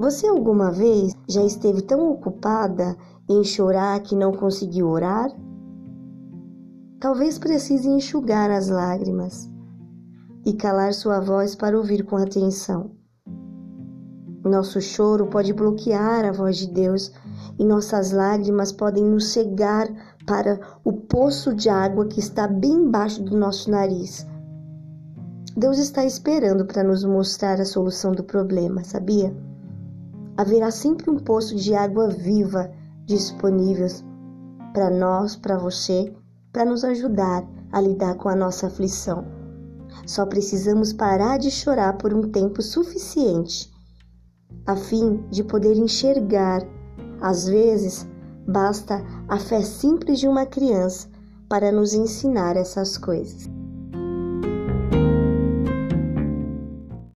Você alguma vez já esteve tão ocupada em chorar que não conseguiu orar? Talvez precise enxugar as lágrimas e calar sua voz para ouvir com atenção. Nosso choro pode bloquear a voz de Deus e nossas lágrimas podem nos cegar para o poço de água que está bem embaixo do nosso nariz. Deus está esperando para nos mostrar a solução do problema, sabia? Haverá sempre um poço de água viva disponível para nós, para você, para nos ajudar a lidar com a nossa aflição. Só precisamos parar de chorar por um tempo suficiente, a fim de poder enxergar. Às vezes, basta a fé simples de uma criança para nos ensinar essas coisas.